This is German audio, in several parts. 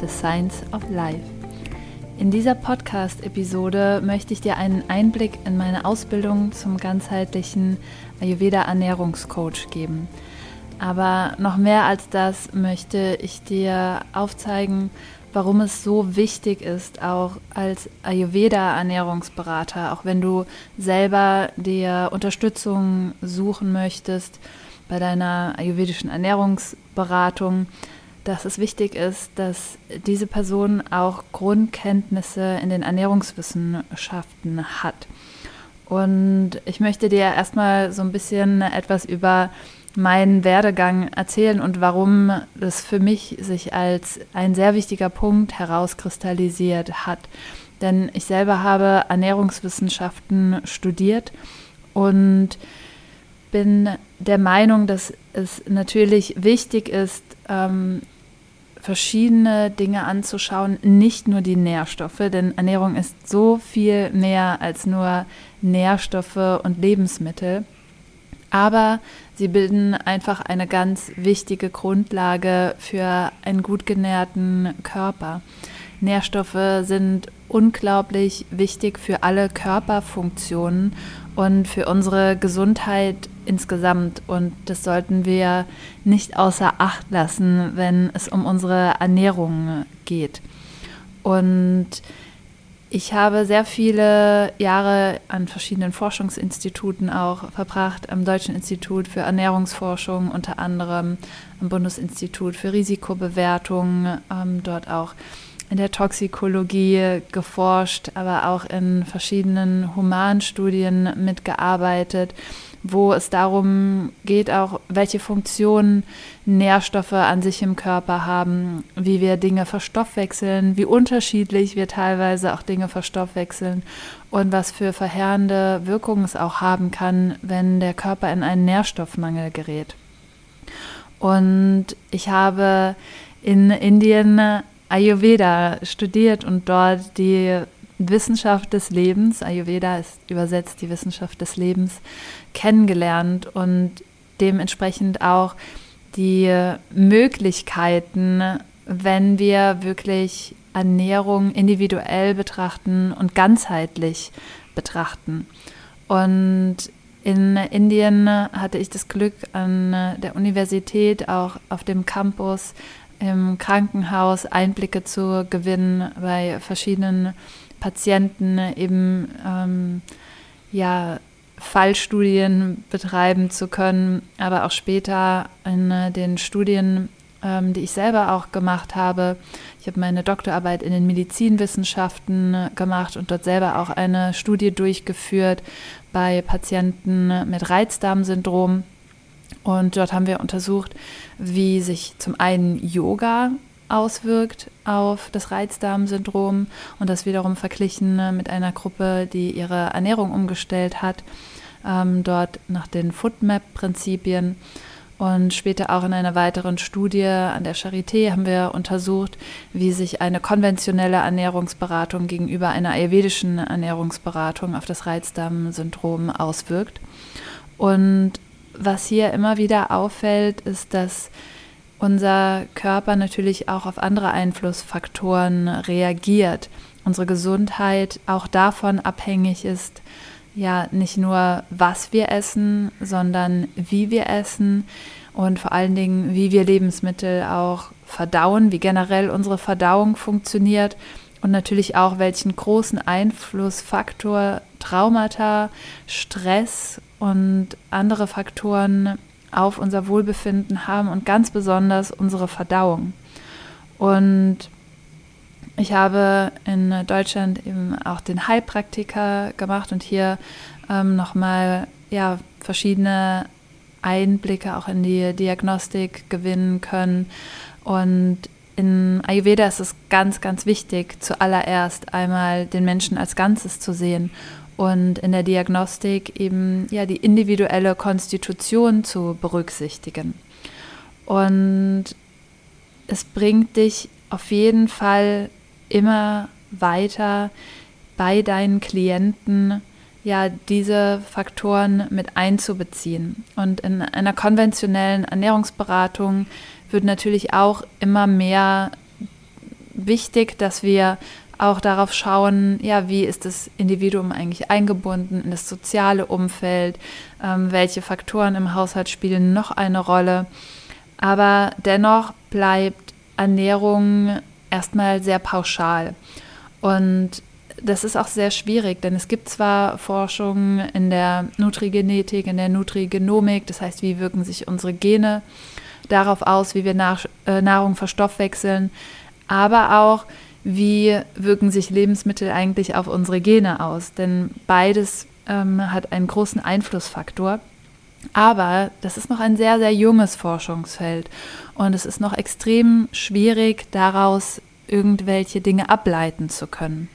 The Science of Life. In dieser Podcast-Episode möchte ich dir einen Einblick in meine Ausbildung zum ganzheitlichen Ayurveda-Ernährungscoach geben. Aber noch mehr als das möchte ich dir aufzeigen, warum es so wichtig ist, auch als Ayurveda-Ernährungsberater, auch wenn du selber dir Unterstützung suchen möchtest bei deiner ayurvedischen Ernährungsberatung, dass es wichtig ist, dass diese Person auch Grundkenntnisse in den Ernährungswissenschaften hat. Und ich möchte dir erstmal so ein bisschen etwas über meinen Werdegang erzählen und warum es für mich sich als ein sehr wichtiger Punkt herauskristallisiert hat. Denn ich selber habe Ernährungswissenschaften studiert und bin der Meinung, dass es natürlich wichtig ist, ähm, verschiedene Dinge anzuschauen, nicht nur die Nährstoffe, denn Ernährung ist so viel mehr als nur Nährstoffe und Lebensmittel. Aber sie bilden einfach eine ganz wichtige Grundlage für einen gut genährten Körper. Nährstoffe sind unglaublich wichtig für alle Körperfunktionen und für unsere Gesundheit insgesamt. Und das sollten wir nicht außer Acht lassen, wenn es um unsere Ernährung geht. Und ich habe sehr viele Jahre an verschiedenen Forschungsinstituten auch verbracht, am Deutschen Institut für Ernährungsforschung unter anderem, am Bundesinstitut für Risikobewertung, ähm, dort auch in der Toxikologie geforscht, aber auch in verschiedenen Humanstudien mitgearbeitet, wo es darum geht, auch welche Funktionen Nährstoffe an sich im Körper haben, wie wir Dinge verstoffwechseln, wie unterschiedlich wir teilweise auch Dinge verstoffwechseln und was für verheerende Wirkungen es auch haben kann, wenn der Körper in einen Nährstoffmangel gerät. Und ich habe in Indien Ayurveda studiert und dort die Wissenschaft des Lebens, Ayurveda ist übersetzt die Wissenschaft des Lebens, kennengelernt und dementsprechend auch die Möglichkeiten, wenn wir wirklich Ernährung individuell betrachten und ganzheitlich betrachten. Und in Indien hatte ich das Glück, an der Universität, auch auf dem Campus, im Krankenhaus Einblicke zu gewinnen bei verschiedenen Patienten, eben ähm, ja, Fallstudien betreiben zu können, aber auch später in äh, den Studien, ähm, die ich selber auch gemacht habe. Ich habe meine Doktorarbeit in den Medizinwissenschaften gemacht und dort selber auch eine Studie durchgeführt bei Patienten mit Reizdarmsyndrom und dort haben wir untersucht, wie sich zum einen Yoga auswirkt auf das Reizdarmsyndrom und das wiederum verglichen mit einer Gruppe, die ihre Ernährung umgestellt hat, ähm, dort nach den Foodmap-Prinzipien. Und später auch in einer weiteren Studie an der Charité haben wir untersucht, wie sich eine konventionelle Ernährungsberatung gegenüber einer ayurvedischen Ernährungsberatung auf das Reizdarmsyndrom auswirkt. Und was hier immer wieder auffällt, ist, dass unser Körper natürlich auch auf andere Einflussfaktoren reagiert. Unsere Gesundheit auch davon abhängig ist, ja, nicht nur was wir essen, sondern wie wir essen und vor allen Dingen, wie wir Lebensmittel auch verdauen, wie generell unsere Verdauung funktioniert und natürlich auch, welchen großen Einflussfaktor Traumata, Stress und andere Faktoren auf unser Wohlbefinden haben und ganz besonders unsere Verdauung. Und ich habe in Deutschland eben auch den Heilpraktiker gemacht und hier ähm, nochmal ja, verschiedene Einblicke auch in die Diagnostik gewinnen können. Und in Ayurveda ist es ganz, ganz wichtig, zuallererst einmal den Menschen als Ganzes zu sehen und in der Diagnostik eben ja die individuelle Konstitution zu berücksichtigen. Und es bringt dich auf jeden Fall immer weiter bei deinen Klienten ja diese Faktoren mit einzubeziehen. Und in einer konventionellen Ernährungsberatung wird natürlich auch immer mehr wichtig, dass wir auch darauf schauen, ja, wie ist das Individuum eigentlich eingebunden in das soziale Umfeld, ähm, welche Faktoren im Haushalt spielen noch eine Rolle. Aber dennoch bleibt Ernährung erstmal sehr pauschal. Und das ist auch sehr schwierig, denn es gibt zwar Forschungen in der Nutrigenetik, in der Nutrigenomik, das heißt, wie wirken sich unsere Gene darauf aus, wie wir äh, Nahrung verstoffwechseln, aber auch, wie wirken sich Lebensmittel eigentlich auf unsere Gene aus, denn beides ähm, hat einen großen Einflussfaktor. Aber das ist noch ein sehr, sehr junges Forschungsfeld und es ist noch extrem schwierig, daraus irgendwelche Dinge ableiten zu können.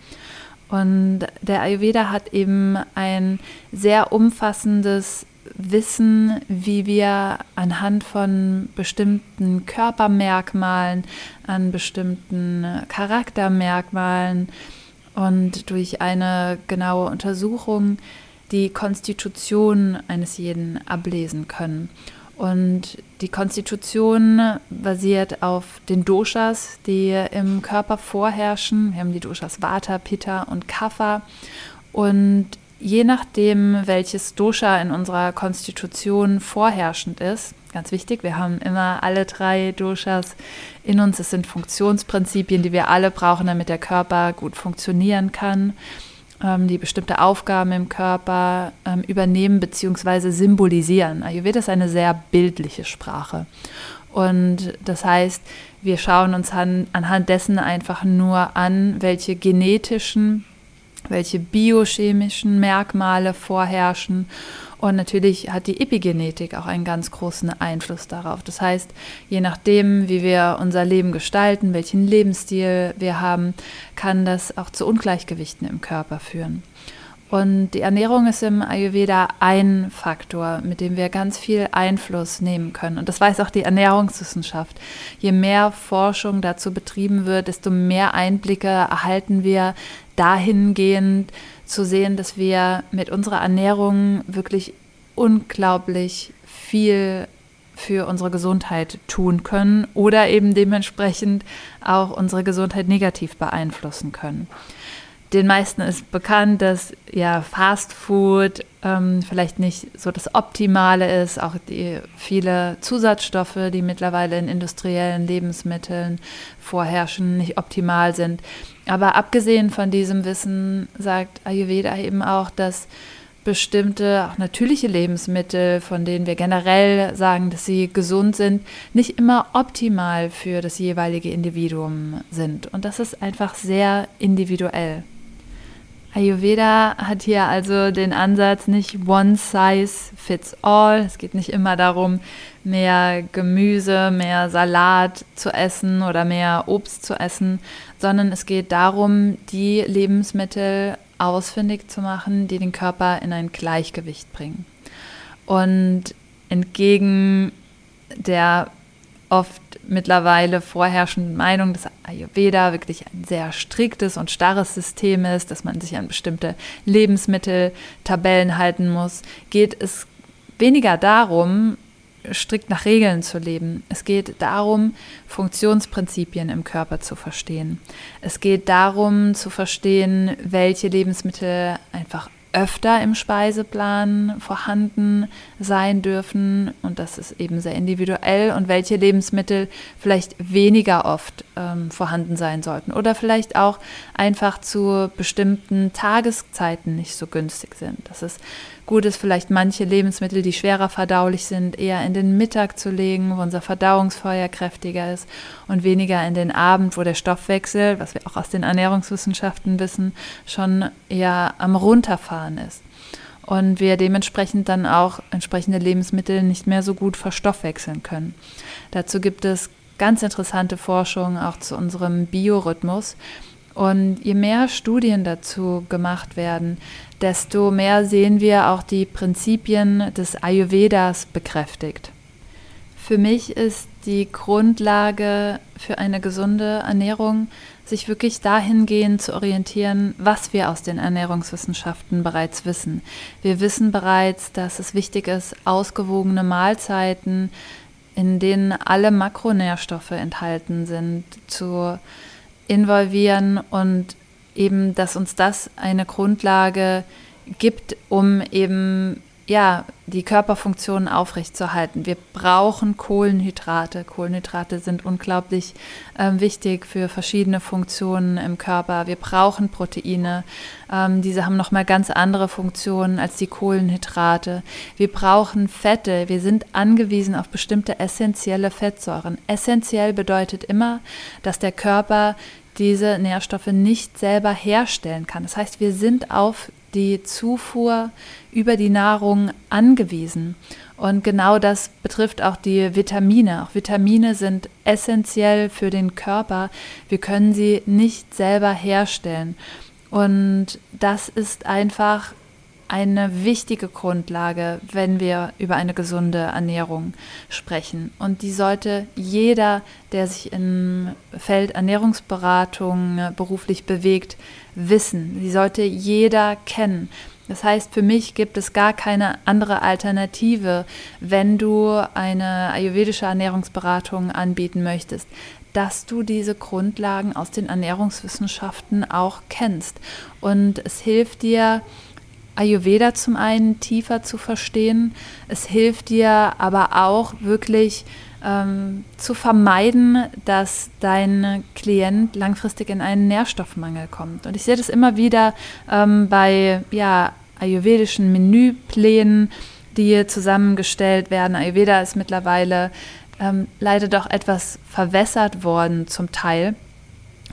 Und der Ayurveda hat eben ein sehr umfassendes Wissen, wie wir anhand von bestimmten Körpermerkmalen, an bestimmten Charaktermerkmalen und durch eine genaue Untersuchung die Konstitution eines jeden ablesen können. Und die Konstitution basiert auf den Doshas, die im Körper vorherrschen. Wir haben die Doshas Vata, Pitta und Kapha. Und je nachdem, welches Dosha in unserer Konstitution vorherrschend ist, ganz wichtig, wir haben immer alle drei Doshas in uns. Es sind Funktionsprinzipien, die wir alle brauchen, damit der Körper gut funktionieren kann ähm, die bestimmte Aufgaben im Körper ähm, übernehmen bzw. symbolisieren. Ayurveda ist eine sehr bildliche Sprache. Und das heißt, wir schauen uns an, anhand dessen einfach nur an, welche genetischen, welche biochemischen Merkmale vorherrschen und natürlich hat die Epigenetik auch einen ganz großen Einfluss darauf. Das heißt, je nachdem, wie wir unser Leben gestalten, welchen Lebensstil wir haben, kann das auch zu Ungleichgewichten im Körper führen. Und die Ernährung ist im Ayurveda ein Faktor, mit dem wir ganz viel Einfluss nehmen können. Und das weiß auch die Ernährungswissenschaft. Je mehr Forschung dazu betrieben wird, desto mehr Einblicke erhalten wir dahingehend zu sehen, dass wir mit unserer Ernährung wirklich unglaublich viel für unsere Gesundheit tun können oder eben dementsprechend auch unsere Gesundheit negativ beeinflussen können den meisten ist bekannt, dass ja Fast Food ähm, vielleicht nicht so das Optimale ist, auch die viele Zusatzstoffe, die mittlerweile in industriellen Lebensmitteln vorherrschen, nicht optimal sind. Aber abgesehen von diesem Wissen sagt Ayurveda eben auch, dass bestimmte, auch natürliche Lebensmittel, von denen wir generell sagen, dass sie gesund sind, nicht immer optimal für das jeweilige Individuum sind. Und das ist einfach sehr individuell. Ayurveda hat hier also den Ansatz nicht one size fits all. Es geht nicht immer darum, mehr Gemüse, mehr Salat zu essen oder mehr Obst zu essen, sondern es geht darum, die Lebensmittel ausfindig zu machen, die den Körper in ein Gleichgewicht bringen. Und entgegen der oft mittlerweile vorherrschenden Meinung, dass Ayurveda wirklich ein sehr striktes und starres System ist, dass man sich an bestimmte Lebensmitteltabellen halten muss, geht es weniger darum, strikt nach Regeln zu leben. Es geht darum, Funktionsprinzipien im Körper zu verstehen. Es geht darum zu verstehen, welche Lebensmittel einfach öfter im Speiseplan vorhanden sein dürfen und das ist eben sehr individuell und welche Lebensmittel vielleicht weniger oft ähm, vorhanden sein sollten oder vielleicht auch einfach zu bestimmten Tageszeiten nicht so günstig sind. Das ist gut ist, vielleicht manche Lebensmittel, die schwerer verdaulich sind, eher in den Mittag zu legen, wo unser Verdauungsfeuer kräftiger ist und weniger in den Abend, wo der Stoffwechsel, was wir auch aus den Ernährungswissenschaften wissen, schon eher am Runterfahren ist. Und wir dementsprechend dann auch entsprechende Lebensmittel nicht mehr so gut verstoffwechseln können. Dazu gibt es ganz interessante Forschung auch zu unserem Biorhythmus. Und je mehr Studien dazu gemacht werden, desto mehr sehen wir auch die Prinzipien des Ayurvedas bekräftigt. Für mich ist die Grundlage für eine gesunde Ernährung, sich wirklich dahingehend zu orientieren, was wir aus den Ernährungswissenschaften bereits wissen. Wir wissen bereits, dass es wichtig ist, ausgewogene Mahlzeiten, in denen alle Makronährstoffe enthalten sind, zu involvieren und eben, dass uns das eine Grundlage gibt, um eben ja, die Körperfunktionen aufrechtzuerhalten. Wir brauchen Kohlenhydrate. Kohlenhydrate sind unglaublich äh, wichtig für verschiedene Funktionen im Körper. Wir brauchen Proteine. Ähm, diese haben nochmal ganz andere Funktionen als die Kohlenhydrate. Wir brauchen Fette. Wir sind angewiesen auf bestimmte essentielle Fettsäuren. Essentiell bedeutet immer, dass der Körper diese Nährstoffe nicht selber herstellen kann. Das heißt, wir sind auf die Zufuhr über die Nahrung angewiesen. Und genau das betrifft auch die Vitamine. Auch Vitamine sind essentiell für den Körper. Wir können sie nicht selber herstellen. Und das ist einfach eine wichtige Grundlage, wenn wir über eine gesunde Ernährung sprechen. Und die sollte jeder, der sich im Feld Ernährungsberatung beruflich bewegt, wissen. Sie sollte jeder kennen. Das heißt, für mich gibt es gar keine andere Alternative, wenn du eine ayurvedische Ernährungsberatung anbieten möchtest, dass du diese Grundlagen aus den Ernährungswissenschaften auch kennst. Und es hilft dir, Ayurveda zum einen tiefer zu verstehen. Es hilft dir aber auch wirklich ähm, zu vermeiden, dass dein Klient langfristig in einen Nährstoffmangel kommt. Und ich sehe das immer wieder ähm, bei ja, ayurvedischen Menüplänen, die zusammengestellt werden. Ayurveda ist mittlerweile ähm, leider doch etwas verwässert worden zum Teil.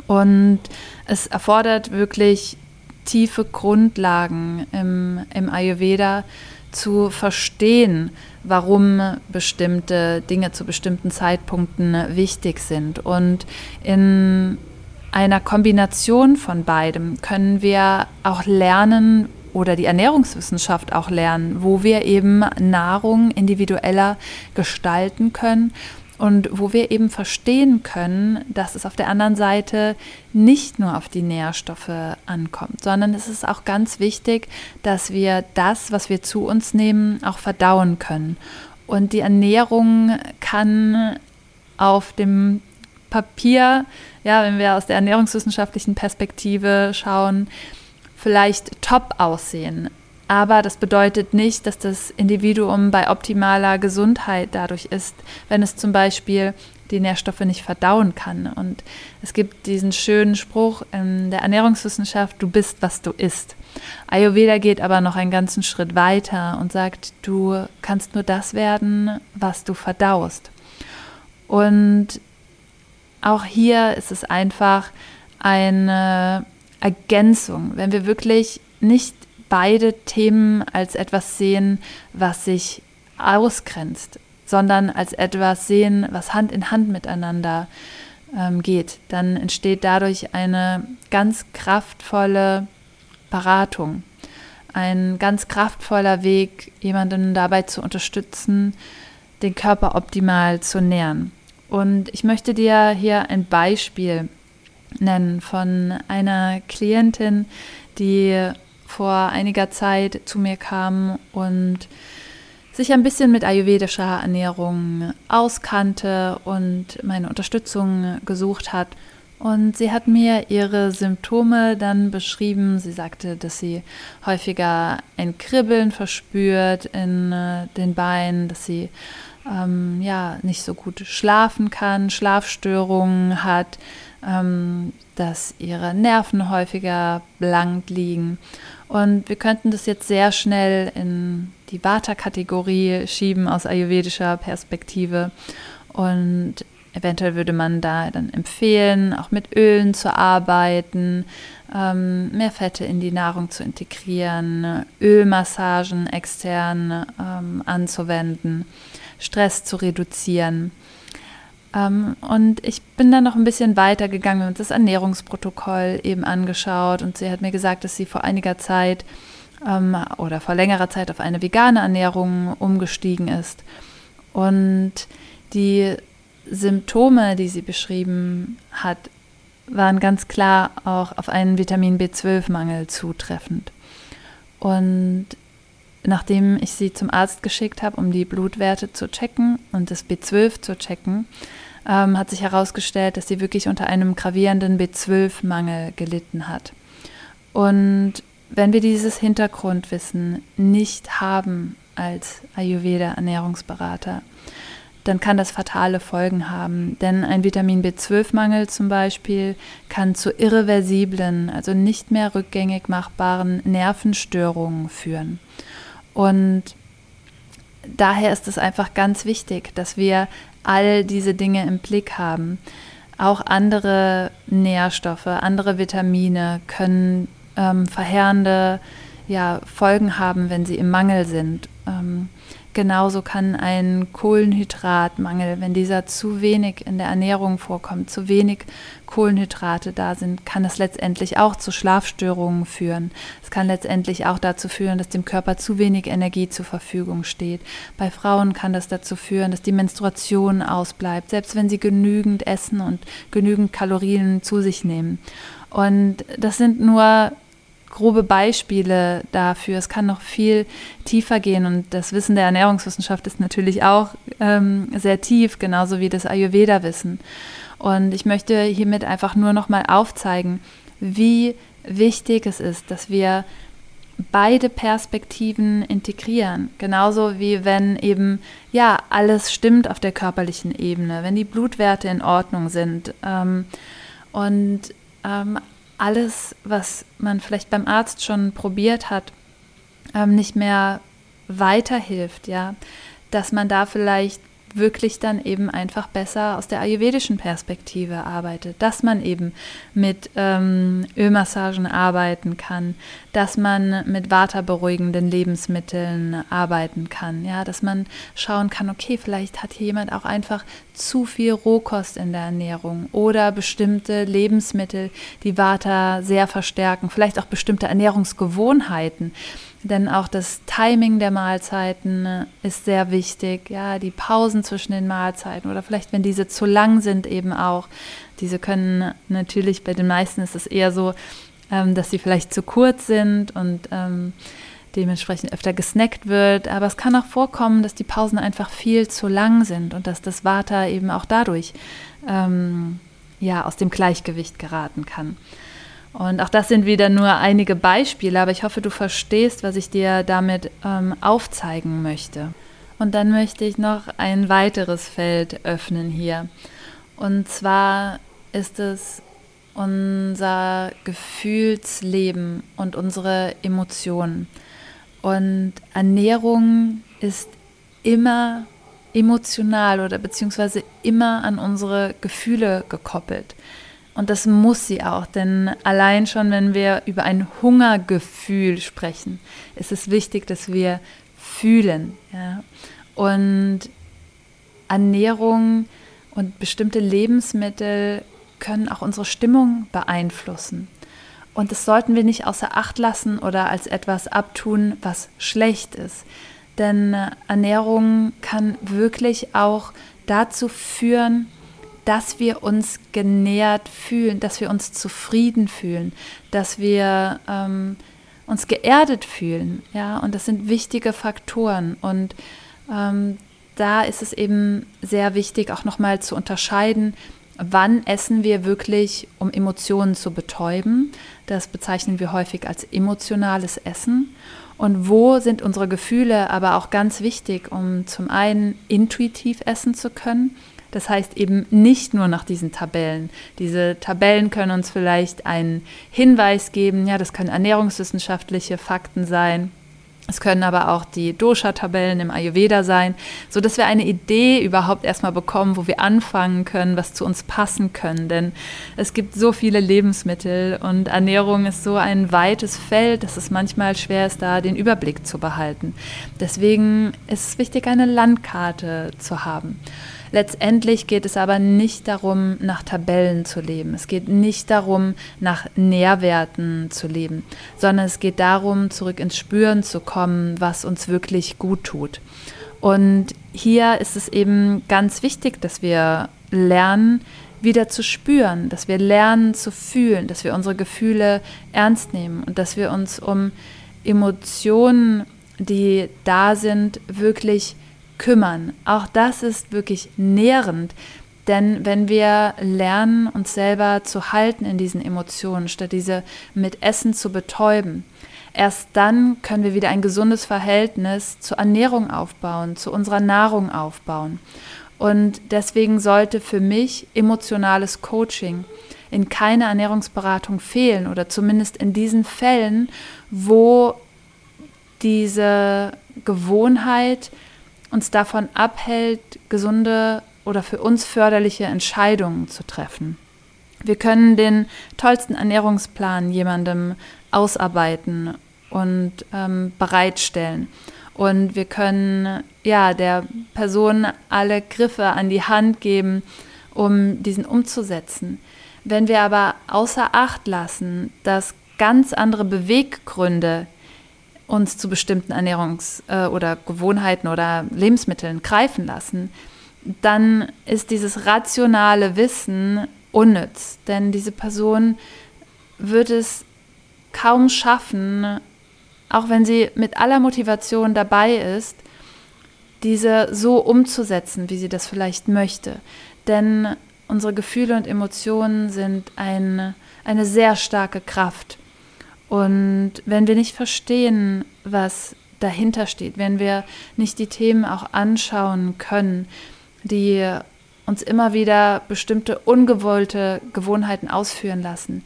Und es erfordert wirklich tiefe Grundlagen im, im Ayurveda zu verstehen, warum bestimmte Dinge zu bestimmten Zeitpunkten wichtig sind. Und in einer Kombination von beidem können wir auch lernen oder die Ernährungswissenschaft auch lernen, wo wir eben Nahrung individueller gestalten können und wo wir eben verstehen können, dass es auf der anderen Seite nicht nur auf die Nährstoffe ankommt, sondern es ist auch ganz wichtig, dass wir das, was wir zu uns nehmen, auch verdauen können. Und die Ernährung kann auf dem Papier, ja, wenn wir aus der ernährungswissenschaftlichen Perspektive schauen, vielleicht top aussehen. Aber das bedeutet nicht, dass das Individuum bei optimaler Gesundheit dadurch ist, wenn es zum Beispiel die Nährstoffe nicht verdauen kann. Und es gibt diesen schönen Spruch in der Ernährungswissenschaft, du bist, was du isst. Ayurveda geht aber noch einen ganzen Schritt weiter und sagt, du kannst nur das werden, was du verdaust. Und auch hier ist es einfach eine Ergänzung, wenn wir wirklich nicht beide Themen als etwas sehen, was sich ausgrenzt, sondern als etwas sehen, was Hand in Hand miteinander ähm, geht. Dann entsteht dadurch eine ganz kraftvolle Beratung, ein ganz kraftvoller Weg, jemanden dabei zu unterstützen, den Körper optimal zu nähren. Und ich möchte dir hier ein Beispiel nennen von einer Klientin, die vor einiger Zeit zu mir kam und sich ein bisschen mit ayurvedischer Ernährung auskannte und meine Unterstützung gesucht hat. Und sie hat mir ihre Symptome dann beschrieben. Sie sagte, dass sie häufiger ein Kribbeln verspürt in äh, den Beinen, dass sie ähm, ja nicht so gut schlafen kann, Schlafstörungen hat, dass ihre Nerven häufiger blank liegen. Und wir könnten das jetzt sehr schnell in die Vata-Kategorie schieben aus ayurvedischer Perspektive. Und eventuell würde man da dann empfehlen, auch mit Ölen zu arbeiten, ähm, mehr Fette in die Nahrung zu integrieren, Ölmassagen extern ähm, anzuwenden, Stress zu reduzieren. Ähm, und ich bin dann noch ein bisschen weiter gegangen, wir das Ernährungsprotokoll eben angeschaut und sie hat mir gesagt, dass sie vor einiger Zeit ähm, oder vor längerer Zeit auf eine vegane Ernährung umgestiegen ist. Und die Symptome, die sie beschrieben hat, waren ganz klar auch auf einen Vitamin B12-Mangel zutreffend. Und nachdem ich sie zum Arzt geschickt habe, um die Blutwerte zu checken und das B12 zu checken, ähm, hat sich herausgestellt, dass sie wirklich unter einem gravierenden B12-Mangel gelitten hat. Und wenn wir dieses Hintergrundwissen nicht haben als Ayurveda-Ernährungsberater, dann kann das fatale Folgen haben. Denn ein Vitamin B12-Mangel zum Beispiel kann zu irreversiblen, also nicht mehr rückgängig machbaren Nervenstörungen führen. Und daher ist es einfach ganz wichtig, dass wir all diese Dinge im Blick haben. Auch andere Nährstoffe, andere Vitamine können ähm, verheerende ja, Folgen haben, wenn sie im Mangel sind. Ähm, Genauso kann ein Kohlenhydratmangel, wenn dieser zu wenig in der Ernährung vorkommt, zu wenig Kohlenhydrate da sind, kann es letztendlich auch zu Schlafstörungen führen. Es kann letztendlich auch dazu führen, dass dem Körper zu wenig Energie zur Verfügung steht. Bei Frauen kann das dazu führen, dass die Menstruation ausbleibt, selbst wenn sie genügend essen und genügend Kalorien zu sich nehmen. Und das sind nur grobe Beispiele dafür. Es kann noch viel tiefer gehen und das Wissen der Ernährungswissenschaft ist natürlich auch ähm, sehr tief, genauso wie das Ayurveda-Wissen. Und ich möchte hiermit einfach nur noch mal aufzeigen, wie wichtig es ist, dass wir beide Perspektiven integrieren. Genauso wie wenn eben ja alles stimmt auf der körperlichen Ebene, wenn die Blutwerte in Ordnung sind ähm, und ähm, alles, was man vielleicht beim Arzt schon probiert hat, ähm, nicht mehr weiterhilft, ja, dass man da vielleicht wirklich dann eben einfach besser aus der ayurvedischen Perspektive arbeitet, dass man eben mit ähm, Ölmassagen arbeiten kann, dass man mit waterberuhigenden Lebensmitteln arbeiten kann, ja, dass man schauen kann, okay, vielleicht hat hier jemand auch einfach zu viel Rohkost in der Ernährung oder bestimmte Lebensmittel, die Vata sehr verstärken, vielleicht auch bestimmte Ernährungsgewohnheiten denn auch das Timing der Mahlzeiten äh, ist sehr wichtig. Ja, die Pausen zwischen den Mahlzeiten oder vielleicht, wenn diese zu lang sind, eben auch. Diese können natürlich, bei den meisten ist es eher so, ähm, dass sie vielleicht zu kurz sind und ähm, dementsprechend öfter gesnackt wird. Aber es kann auch vorkommen, dass die Pausen einfach viel zu lang sind und dass das Vata eben auch dadurch ähm, ja, aus dem Gleichgewicht geraten kann. Und auch das sind wieder nur einige Beispiele, aber ich hoffe, du verstehst, was ich dir damit ähm, aufzeigen möchte. Und dann möchte ich noch ein weiteres Feld öffnen hier. Und zwar ist es unser Gefühlsleben und unsere Emotionen. Und Ernährung ist immer emotional oder beziehungsweise immer an unsere Gefühle gekoppelt. Und das muss sie auch, denn allein schon, wenn wir über ein Hungergefühl sprechen, ist es wichtig, dass wir fühlen. Ja? Und Ernährung und bestimmte Lebensmittel können auch unsere Stimmung beeinflussen. Und das sollten wir nicht außer Acht lassen oder als etwas abtun, was schlecht ist. Denn Ernährung kann wirklich auch dazu führen, dass wir uns genährt fühlen, dass wir uns zufrieden fühlen, dass wir ähm, uns geerdet fühlen. Ja, und das sind wichtige Faktoren. Und ähm, da ist es eben sehr wichtig, auch nochmal zu unterscheiden, wann essen wir wirklich, um Emotionen zu betäuben. Das bezeichnen wir häufig als emotionales Essen. Und wo sind unsere Gefühle aber auch ganz wichtig, um zum einen intuitiv essen zu können das heißt eben nicht nur nach diesen Tabellen. Diese Tabellen können uns vielleicht einen Hinweis geben, ja, das können ernährungswissenschaftliche Fakten sein. Es können aber auch die Dosha-Tabellen im Ayurveda sein, so dass wir eine Idee überhaupt erstmal bekommen, wo wir anfangen können, was zu uns passen können. Denn es gibt so viele Lebensmittel und Ernährung ist so ein weites Feld, dass es manchmal schwer ist, da den Überblick zu behalten. Deswegen ist es wichtig, eine Landkarte zu haben. Letztendlich geht es aber nicht darum, nach Tabellen zu leben. Es geht nicht darum, nach Nährwerten zu leben, sondern es geht darum, zurück ins Spüren zu kommen, was uns wirklich gut tut. Und hier ist es eben ganz wichtig, dass wir lernen, wieder zu spüren, dass wir lernen zu fühlen, dass wir unsere Gefühle ernst nehmen und dass wir uns um Emotionen, die da sind, wirklich kümmern. Auch das ist wirklich nährend. Denn wenn wir lernen, uns selber zu halten in diesen Emotionen, statt diese mit Essen zu betäuben, erst dann können wir wieder ein gesundes Verhältnis zur Ernährung aufbauen, zu unserer Nahrung aufbauen. Und deswegen sollte für mich emotionales Coaching in keiner Ernährungsberatung fehlen oder zumindest in diesen Fällen, wo diese Gewohnheit uns davon abhält, gesunde oder für uns förderliche Entscheidungen zu treffen. Wir können den tollsten Ernährungsplan jemandem ausarbeiten und ähm, bereitstellen. Und wir können ja der Person alle Griffe an die Hand geben, um diesen umzusetzen. Wenn wir aber außer Acht lassen, dass ganz andere Beweggründe uns zu bestimmten Ernährungs- äh, oder Gewohnheiten oder Lebensmitteln greifen lassen, dann ist dieses rationale Wissen unnütz. Denn diese Person wird es kaum schaffen, auch wenn sie mit aller Motivation dabei ist, diese so umzusetzen, wie sie das vielleicht möchte. Denn unsere Gefühle und Emotionen sind ein, eine sehr starke Kraft. Und wenn wir nicht verstehen, was dahinter steht, wenn wir nicht die Themen auch anschauen können, die uns immer wieder bestimmte ungewollte Gewohnheiten ausführen lassen,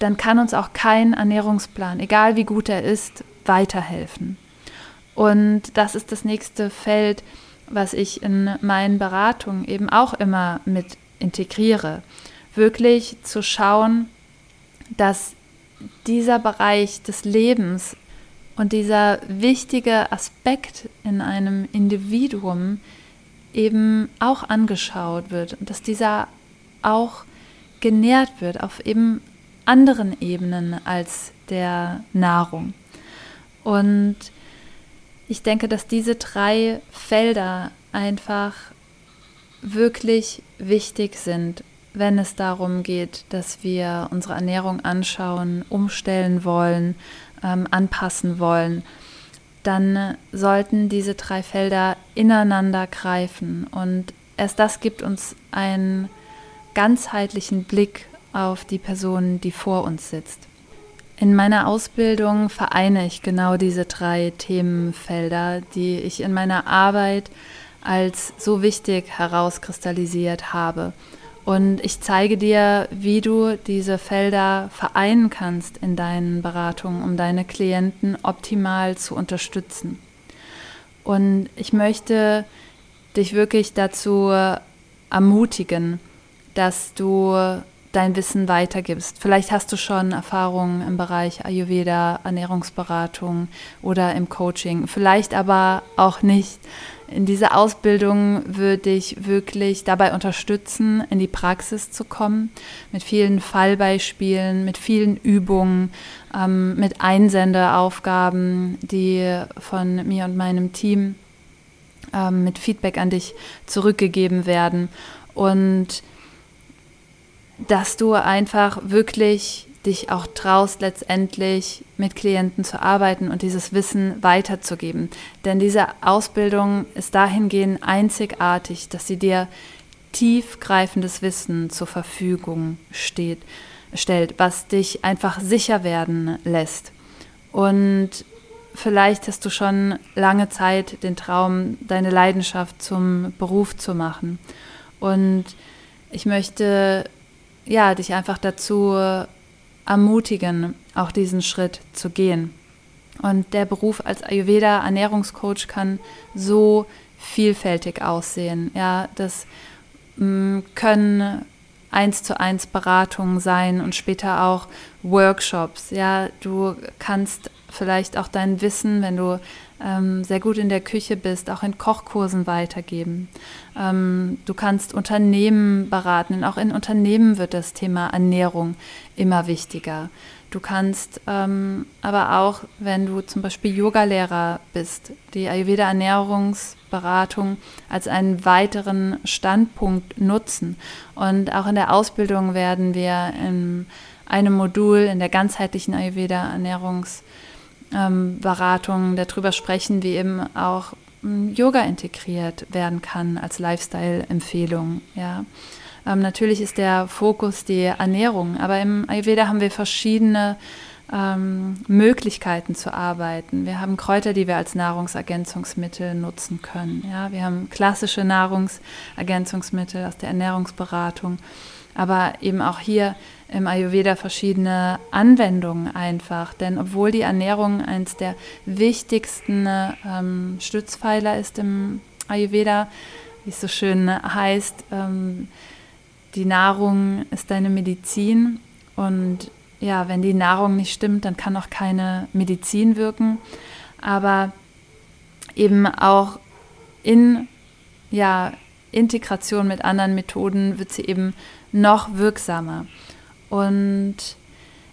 dann kann uns auch kein Ernährungsplan, egal wie gut er ist, weiterhelfen. Und das ist das nächste Feld, was ich in meinen Beratungen eben auch immer mit integriere. Wirklich zu schauen, dass dieser Bereich des Lebens und dieser wichtige Aspekt in einem Individuum eben auch angeschaut wird und dass dieser auch genährt wird auf eben anderen Ebenen als der Nahrung. Und ich denke, dass diese drei Felder einfach wirklich wichtig sind, wenn es darum geht, dass wir unsere Ernährung anschauen, umstellen wollen, ähm, anpassen wollen, dann sollten diese drei Felder ineinander greifen. Und erst das gibt uns einen ganzheitlichen Blick auf die Person, die vor uns sitzt. In meiner Ausbildung vereine ich genau diese drei Themenfelder, die ich in meiner Arbeit als so wichtig herauskristallisiert habe. Und ich zeige dir, wie du diese Felder vereinen kannst in deinen Beratungen, um deine Klienten optimal zu unterstützen. Und ich möchte dich wirklich dazu ermutigen, dass du dein Wissen weitergibst. Vielleicht hast du schon Erfahrungen im Bereich Ayurveda, Ernährungsberatung oder im Coaching, vielleicht aber auch nicht. In dieser Ausbildung würde ich wirklich dabei unterstützen, in die Praxis zu kommen, mit vielen Fallbeispielen, mit vielen Übungen, ähm, mit Einsendeaufgaben, die von mir und meinem Team ähm, mit Feedback an dich zurückgegeben werden. Und dass du einfach wirklich dich auch traust, letztendlich mit Klienten zu arbeiten und dieses Wissen weiterzugeben. Denn diese Ausbildung ist dahingehend einzigartig, dass sie dir tiefgreifendes Wissen zur Verfügung steht, stellt, was dich einfach sicher werden lässt. Und vielleicht hast du schon lange Zeit den Traum, deine Leidenschaft zum Beruf zu machen. Und ich möchte ja, dich einfach dazu ermutigen, auch diesen Schritt zu gehen. Und der Beruf als Ayurveda Ernährungscoach kann so vielfältig aussehen. Ja, das mm, können eins zu eins Beratungen sein und später auch Workshops. Ja, du kannst vielleicht auch dein Wissen, wenn du sehr gut in der Küche bist, auch in Kochkursen weitergeben. Ähm, du kannst Unternehmen beraten. Auch in Unternehmen wird das Thema Ernährung immer wichtiger. Du kannst ähm, aber auch, wenn du zum Beispiel Yogalehrer bist, die Ayurveda-Ernährungsberatung als einen weiteren Standpunkt nutzen. Und auch in der Ausbildung werden wir in einem Modul in der ganzheitlichen Ayurveda-Ernährungsberatung ähm, darüber sprechen, wie eben auch ähm, Yoga integriert werden kann als Lifestyle-Empfehlung. Ja. Ähm, natürlich ist der Fokus die Ernährung, aber im Ayurveda haben wir verschiedene ähm, Möglichkeiten zu arbeiten. Wir haben Kräuter, die wir als Nahrungsergänzungsmittel nutzen können. Ja, wir haben klassische Nahrungsergänzungsmittel aus der Ernährungsberatung, aber eben auch hier im Ayurveda verschiedene Anwendungen einfach. Denn obwohl die Ernährung eines der wichtigsten ähm, Stützpfeiler ist im Ayurveda, wie es so schön heißt, ähm, die Nahrung ist deine Medizin und ja, wenn die Nahrung nicht stimmt, dann kann auch keine Medizin wirken. Aber eben auch in ja, Integration mit anderen Methoden wird sie eben noch wirksamer. Und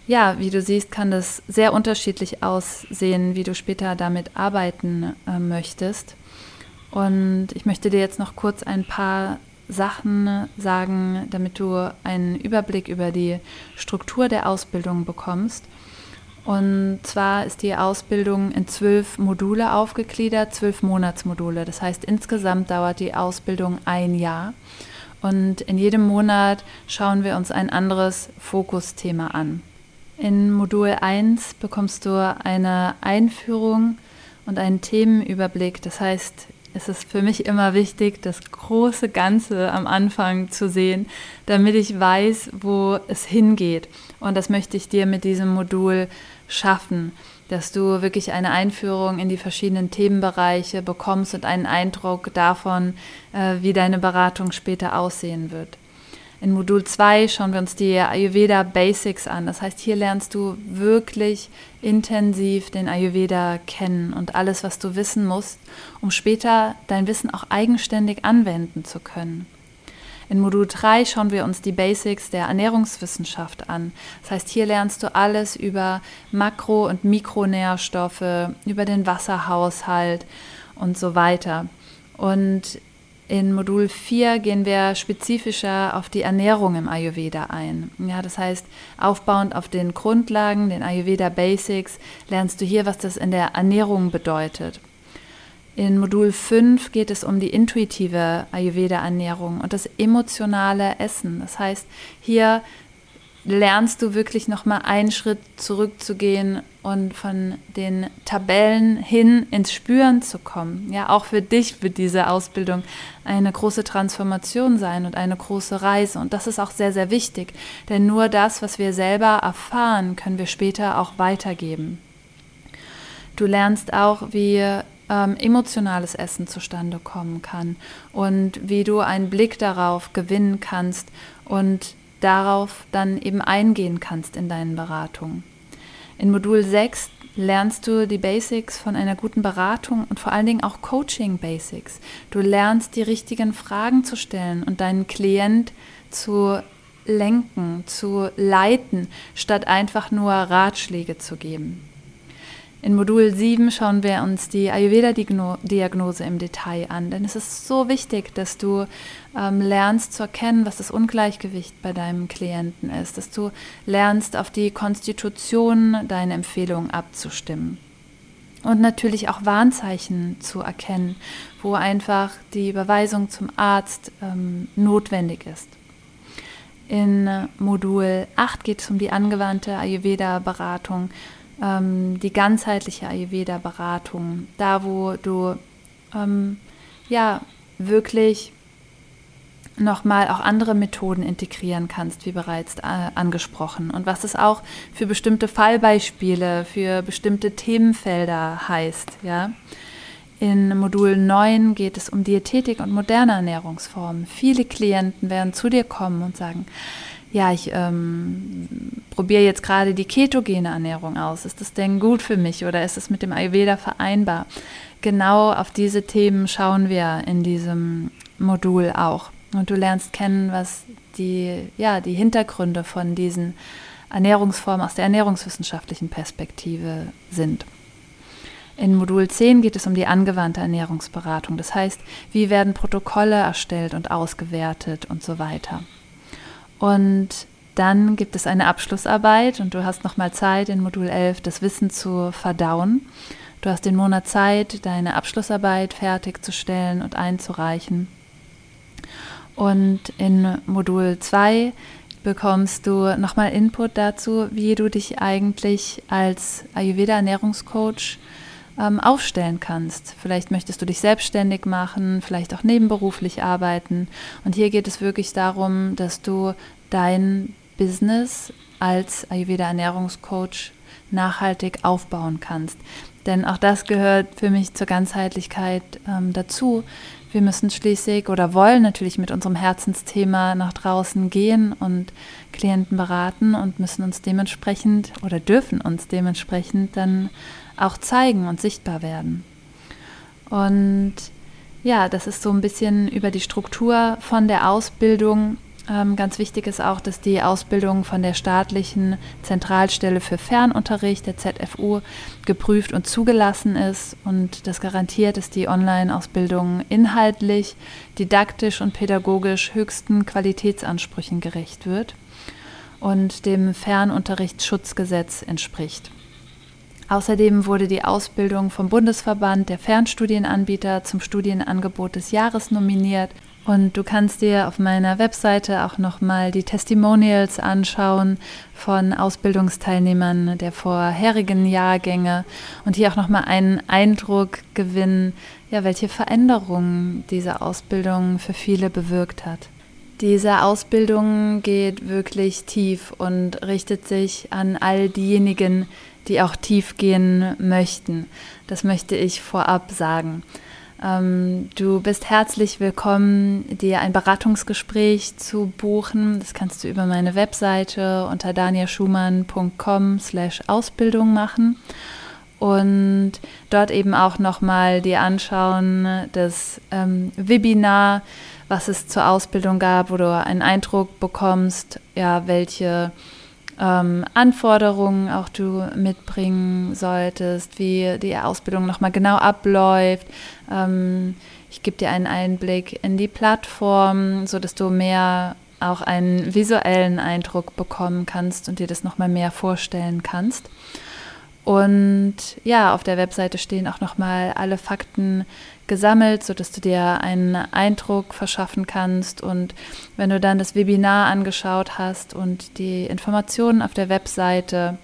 ja, wie du siehst, kann das sehr unterschiedlich aussehen, wie du später damit arbeiten äh, möchtest. Und ich möchte dir jetzt noch kurz ein paar Sachen sagen, damit du einen Überblick über die Struktur der Ausbildung bekommst. Und zwar ist die Ausbildung in zwölf Module aufgegliedert, zwölf Monatsmodule. Das heißt, insgesamt dauert die Ausbildung ein Jahr. Und in jedem Monat schauen wir uns ein anderes Fokusthema an. In Modul 1 bekommst du eine Einführung und einen Themenüberblick. Das heißt, ist es für mich immer wichtig, das große Ganze am Anfang zu sehen, damit ich weiß, wo es hingeht. Und das möchte ich dir mit diesem Modul schaffen, dass du wirklich eine Einführung in die verschiedenen Themenbereiche bekommst und einen Eindruck davon, äh, wie deine Beratung später aussehen wird. In Modul 2 schauen wir uns die Ayurveda Basics an. Das heißt, hier lernst du wirklich intensiv den Ayurveda kennen und alles, was du wissen musst, um später dein Wissen auch eigenständig anwenden zu können. In Modul 3 schauen wir uns die Basics der Ernährungswissenschaft an. Das heißt, hier lernst du alles über Makro- und Mikronährstoffe, über den Wasserhaushalt und so weiter. Und in Modul 4 gehen wir spezifischer auf die Ernährung im Ayurveda ein. Ja, das heißt, aufbauend auf den Grundlagen, den Ayurveda Basics, lernst du hier, was das in der Ernährung bedeutet. In Modul 5 geht es um die intuitive Ayurveda-Ernährung und das emotionale Essen. Das heißt, hier lernst du wirklich nochmal einen Schritt zurückzugehen und von den Tabellen hin ins Spüren zu kommen. Ja, auch für dich wird diese Ausbildung eine große Transformation sein und eine große Reise. Und das ist auch sehr, sehr wichtig, denn nur das, was wir selber erfahren, können wir später auch weitergeben. Du lernst auch, wie ähm, emotionales Essen zustande kommen kann und wie du einen Blick darauf gewinnen kannst und darauf dann eben eingehen kannst in deinen Beratungen. In Modul 6 lernst du die Basics von einer guten Beratung und vor allen Dingen auch Coaching Basics. Du lernst die richtigen Fragen zu stellen und deinen Klient zu lenken, zu leiten, statt einfach nur Ratschläge zu geben. In Modul 7 schauen wir uns die Ayurveda-Diagnose im Detail an, denn es ist so wichtig, dass du ähm, lernst zu erkennen, was das Ungleichgewicht bei deinem Klienten ist, dass du lernst, auf die Konstitution deine Empfehlungen abzustimmen. Und natürlich auch Warnzeichen zu erkennen, wo einfach die Überweisung zum Arzt ähm, notwendig ist. In Modul 8 geht es um die angewandte Ayurveda-Beratung ähm, die ganzheitliche Ayurveda-Beratung, da wo du ähm, ja wirklich nochmal auch andere Methoden integrieren kannst, wie bereits äh, angesprochen. Und was es auch für bestimmte Fallbeispiele, für bestimmte Themenfelder heißt. Ja? In Modul 9 geht es um Diätetik und moderne Ernährungsformen. Viele Klienten werden zu dir kommen und sagen, ja, ich ähm, probiere jetzt gerade die ketogene Ernährung aus. Ist das denn gut für mich oder ist es mit dem Ayurveda vereinbar? Genau auf diese Themen schauen wir in diesem Modul auch. Und du lernst kennen, was die, ja, die Hintergründe von diesen Ernährungsformen aus der ernährungswissenschaftlichen Perspektive sind. In Modul 10 geht es um die angewandte Ernährungsberatung. Das heißt, wie werden Protokolle erstellt und ausgewertet und so weiter. Und dann gibt es eine Abschlussarbeit und du hast nochmal Zeit, in Modul 11 das Wissen zu verdauen. Du hast den Monat Zeit, deine Abschlussarbeit fertigzustellen und einzureichen. Und in Modul 2 bekommst du nochmal Input dazu, wie du dich eigentlich als Ayurveda-Ernährungscoach ähm, aufstellen kannst. Vielleicht möchtest du dich selbstständig machen, vielleicht auch nebenberuflich arbeiten. Und hier geht es wirklich darum, dass du dein Business als Ayurveda-Ernährungscoach nachhaltig aufbauen kannst. Denn auch das gehört für mich zur Ganzheitlichkeit ähm, dazu. Wir müssen schließlich oder wollen natürlich mit unserem Herzensthema nach draußen gehen und Klienten beraten und müssen uns dementsprechend oder dürfen uns dementsprechend dann auch zeigen und sichtbar werden. Und ja, das ist so ein bisschen über die Struktur von der Ausbildung. Ähm, ganz wichtig ist auch, dass die Ausbildung von der staatlichen Zentralstelle für Fernunterricht, der ZFU, geprüft und zugelassen ist. Und das garantiert, dass die Online-Ausbildung inhaltlich, didaktisch und pädagogisch höchsten Qualitätsansprüchen gerecht wird und dem Fernunterrichtsschutzgesetz entspricht. Außerdem wurde die Ausbildung vom Bundesverband der Fernstudienanbieter zum Studienangebot des Jahres nominiert. Und du kannst dir auf meiner Webseite auch nochmal die Testimonials anschauen von Ausbildungsteilnehmern der vorherigen Jahrgänge und hier auch nochmal einen Eindruck gewinnen, ja, welche Veränderungen diese Ausbildung für viele bewirkt hat. Diese Ausbildung geht wirklich tief und richtet sich an all diejenigen, die auch tief gehen möchten. Das möchte ich vorab sagen. Ähm, du bist herzlich willkommen, dir ein Beratungsgespräch zu buchen. Das kannst du über meine Webseite unter danielschumann.com slash Ausbildung machen und dort eben auch nochmal dir anschauen das ähm, Webinar, was es zur Ausbildung gab, wo du einen Eindruck bekommst, ja, welche ähm, Anforderungen auch du mitbringen solltest, wie die Ausbildung nochmal genau abläuft. Ähm, ich gebe dir einen Einblick in die Plattform, sodass du mehr auch einen visuellen Eindruck bekommen kannst und dir das nochmal mehr vorstellen kannst. Und ja, auf der Webseite stehen auch nochmal alle Fakten gesammelt, sodass du dir einen Eindruck verschaffen kannst. Und wenn du dann das Webinar angeschaut hast und die Informationen auf der Webseite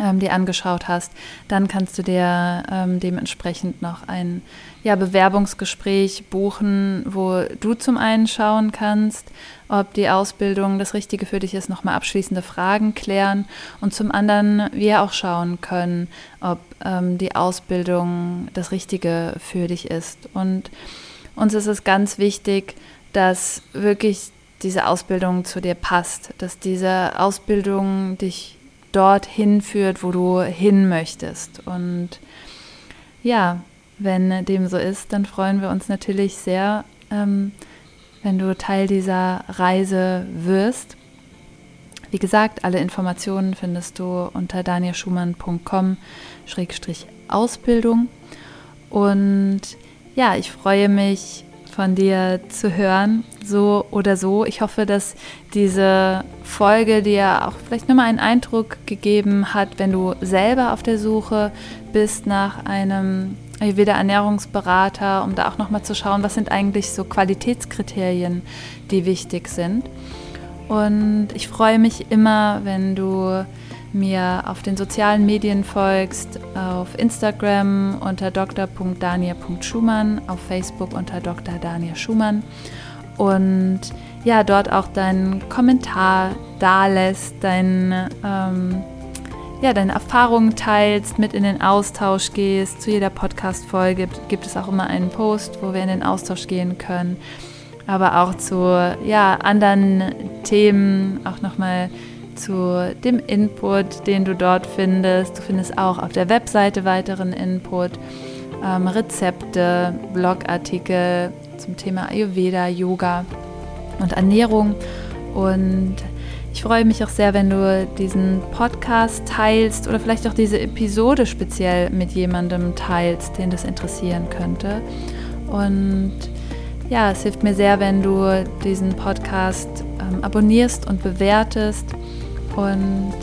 ähm, dir angeschaut hast, dann kannst du dir ähm, dementsprechend noch ein ja, Bewerbungsgespräch buchen, wo du zum einen schauen kannst, ob die Ausbildung das Richtige für dich ist, nochmal abschließende Fragen klären und zum anderen wir auch schauen können, ob ähm, die Ausbildung das Richtige für dich ist. Und uns ist es ganz wichtig, dass wirklich diese Ausbildung zu dir passt, dass diese Ausbildung dich dorthin führt, wo du hin möchtest. Und ja, wenn dem so ist, dann freuen wir uns natürlich sehr, ähm, wenn du Teil dieser Reise wirst. Wie gesagt, alle Informationen findest du unter danielschumann.com-ausbildung. Und ja, ich freue mich von dir zu hören, so oder so. Ich hoffe, dass diese Folge dir auch vielleicht nochmal einen Eindruck gegeben hat, wenn du selber auf der Suche bist nach einem Ayurveda Ernährungsberater, um da auch nochmal zu schauen, was sind eigentlich so Qualitätskriterien, die wichtig sind. Und ich freue mich immer, wenn du mir auf den sozialen Medien folgst, auf Instagram unter dr.daniel.schumann, auf Facebook unter Dr. Daniel Schumann und ja, dort auch deinen Kommentar da lässt, dein, ähm, ja, deine Erfahrungen teilst, mit in den Austausch gehst. Zu jeder Podcast-Folge gibt es auch immer einen Post, wo wir in den Austausch gehen können. aber auch zu ja, anderen Themen, auch nochmal zu dem Input, den du dort findest. Du findest auch auf der Webseite weiteren Input, ähm, Rezepte, Blogartikel zum Thema Ayurveda, Yoga und Ernährung. Und ich freue mich auch sehr, wenn du diesen Podcast teilst oder vielleicht auch diese Episode speziell mit jemandem teilst, den das interessieren könnte. Und ja, es hilft mir sehr, wenn du diesen Podcast ähm, abonnierst und bewertest. Und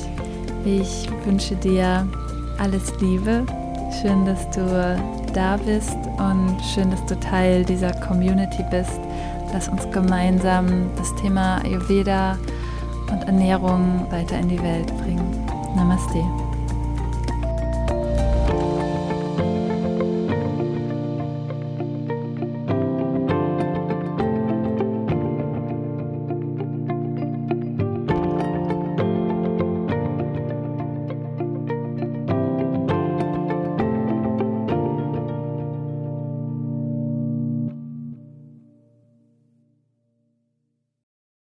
ich wünsche dir alles Liebe. Schön, dass du da bist und schön, dass du Teil dieser Community bist. Lass uns gemeinsam das Thema Ayurveda und Ernährung weiter in die Welt bringen. Namaste.